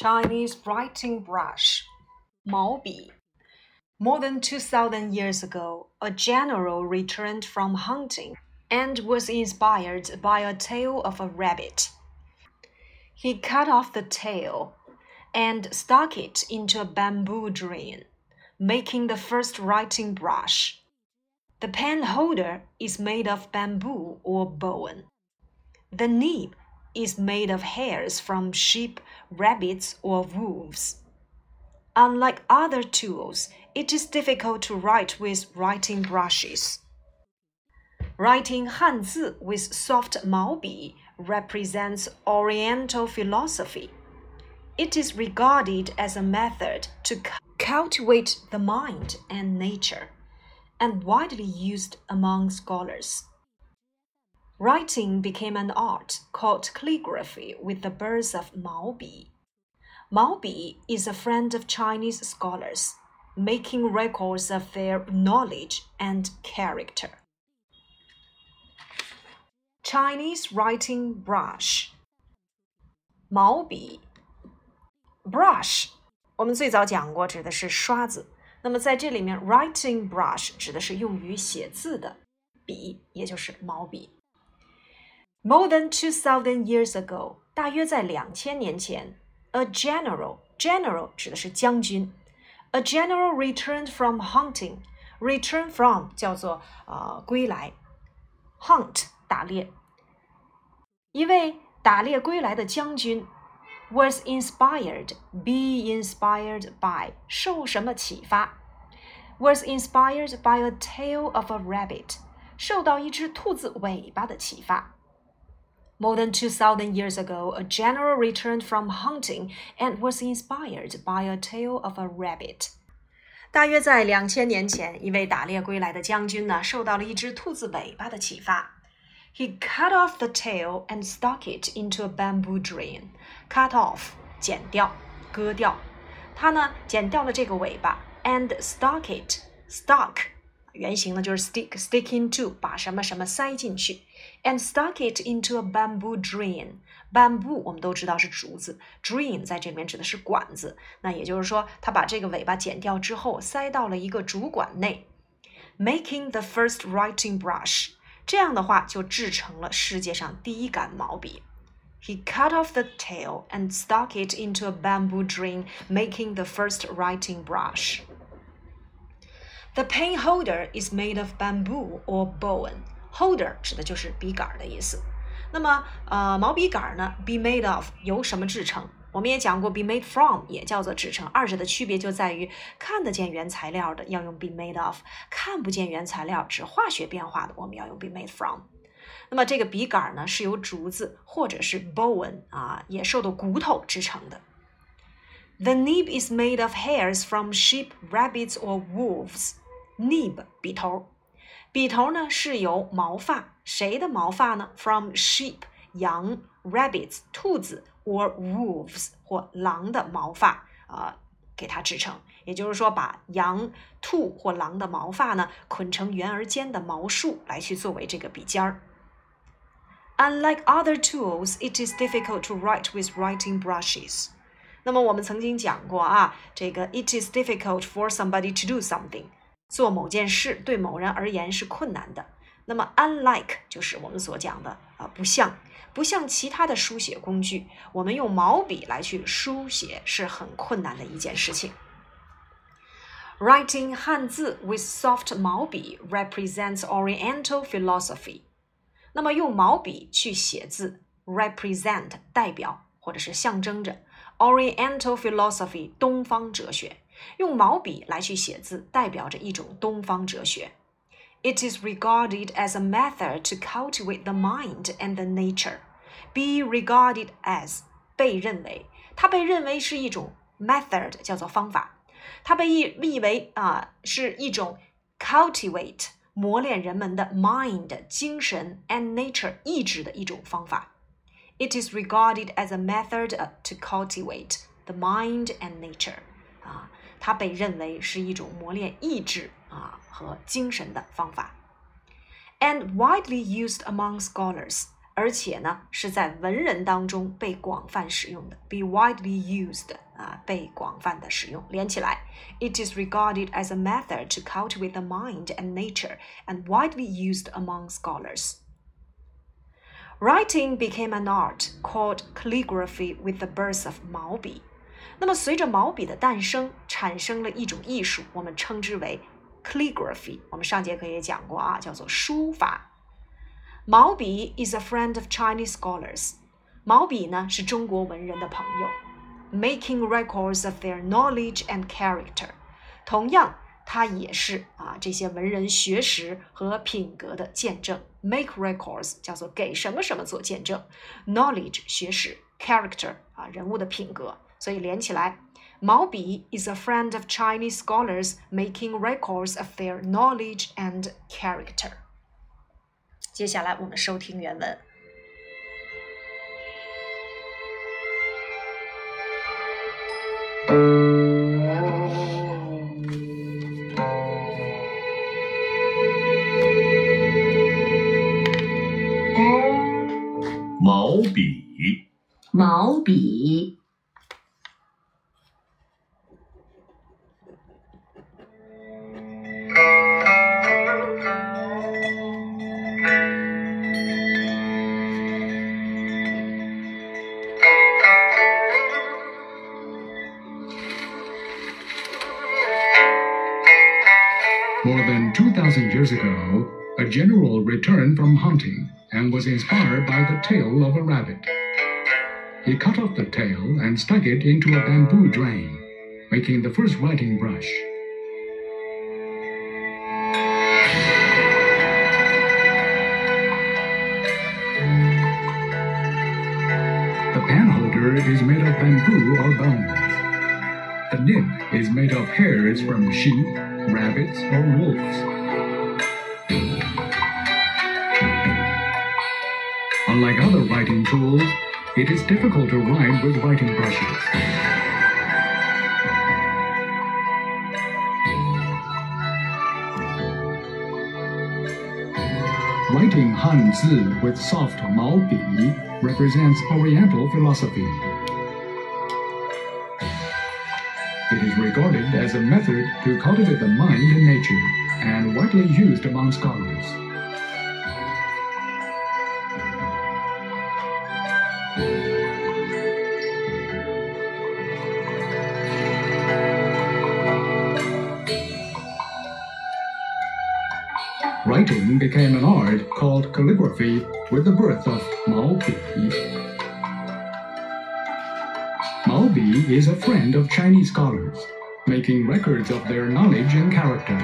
Chinese writing brush, 毛笔. More than 2,000 years ago, a general returned from hunting and was inspired by a tail of a rabbit. He cut off the tail and stuck it into a bamboo drain, making the first writing brush. The pen holder is made of bamboo or bowen. The nib is made of hairs from sheep, rabbits, or wolves. Unlike other tools, it is difficult to write with writing brushes. Writing Hanzi with soft 毛笔 represents Oriental philosophy. It is regarded as a method to cultivate the mind and nature, and widely used among scholars. Writing became an art called calligraphy with the birth of Mao Bi. Mao Bi is a friend of Chinese scholars, making records of their knowledge and character. Chinese writing brush 毛笔 brush 我们最早讲过，指的是刷子。那么在这里面，writing brush 指的是用于写字的笔，也就是毛笔。 More than two thousand years ago，大约在两千年前，a general general 指的是将军，a general returned from hunting。return from 叫做呃归来，hunt 打猎。一位打猎归来的将军 was inspired be inspired by 受什么启发？was inspired by a tail of a rabbit 受到一只兔子尾巴的启发。 more than 2,000 years ago, a general returned from hunting and was inspired by a tail of a rabbit. 大约在两千年前，一位打猎归来的将军呢，受到了一只兔子尾巴的启发。He cut off the tail and stuck it into a bamboo drain. Cut off，剪掉，割掉。他呢，剪掉了这个尾巴，and stuck it，stuck Stuck 原型呢就是 stick，stick into，把什么什么塞进去。and stuck it into a bamboo drain. Bamboo 我们都知道是竹子，drain 在这里面指的是管子。那也就是说，他把这个尾巴剪掉之后，塞到了一个竹管内，making the first writing brush。这样的话，就制成了世界上第一杆毛笔。He cut off the tail and stuck it into a bamboo drain, making the first writing brush. The pen holder is made of bamboo or bowen. Holder 指的就是笔杆的意思。那么，呃，毛笔杆呢？Be made of 由什么制成？我们也讲过，be made from 也叫做制成。二者的区别就在于，看得见原材料的要用 be made of，看不见原材料指化学变化的，我们要用 be made from。那么这个笔杆呢，是由竹子或者是 bone 啊野兽的骨头制成的。The nib is made of hairs from sheep, rabbits or wolves. Nib 笔头。笔头呢是由毛发，谁的毛发呢？From sheep 羊，rabbits 兔子，or wolves 或狼的毛发啊、呃，给它制成。也就是说，把羊、兔或狼的毛发呢捆成圆而尖的毛束来去作为这个笔尖儿。Unlike other tools, it is difficult to write with writing brushes. 那么我们曾经讲过啊，这个 it is difficult for somebody to do something。 做某件事对某人而言是困难的。那么，unlike 就是我们所讲的啊，不像，不像其他的书写工具，我们用毛笔来去书写是很困难的一件事情。Writing 汉字 with soft 毛笔 represents Oriental philosophy。那么用毛笔去写字，represent 代表或者是象征着 Oriental philosophy 东方哲学。用毛笔来去写字，代表着一种东方哲学。It is regarded as a method to cultivate the mind and the nature. Be regarded as 被认为，它被认为是一种 method，叫做方法。它被译译为啊是一种 cultivate 磨练人们的 mind 精神 and nature 意志的一种方法。It is regarded as a method to cultivate the mind and nature. 啊。它被认为是一种磨练意志和精神的方法，and widely used among scholars， 而且呢是在文人当中被广泛使用的，be widely used 啊，被广泛的使用。连起来，it is regarded as a method to cultivate the mind and nature and widely used among scholars. Writing became an art called calligraphy with the birth of 毛笔。 那么随着毛笔的诞生，产生了一种艺术，我们称之为 calligraphy。我们上节课也讲过啊，叫做书法。毛笔 is a friend of Chinese scholars。毛笔呢是中国文人的朋友，making records of their knowledge and character。同样，它也是啊这些文人学识和品格的见证。make records 叫做给什么什么做见证，knowledge 学识，character 啊人物的品格。所以连起来，毛笔 is a friend of Chinese scholars making records of their knowledge and character。接下来我们收听原文。毛笔，毛笔。 Than 2,000 years ago, a general returned from hunting and was inspired by the tail of a rabbit. He cut off the tail and stuck it into a bamboo drain, making the first writing brush. The pen holder is made of bamboo or bones. The nib is made of hairs from sheep, rabbits, or wolves. Unlike other writing tools, it is difficult to write with writing brushes. Writing Hanzi with soft Maobi represents Oriental philosophy. Regarded as a method to cultivate the mind and nature, and widely used among scholars. Writing became an art called calligraphy with the birth of Mao Bi. Mao Bi is a friend of Chinese scholars, making records of their knowledge and character.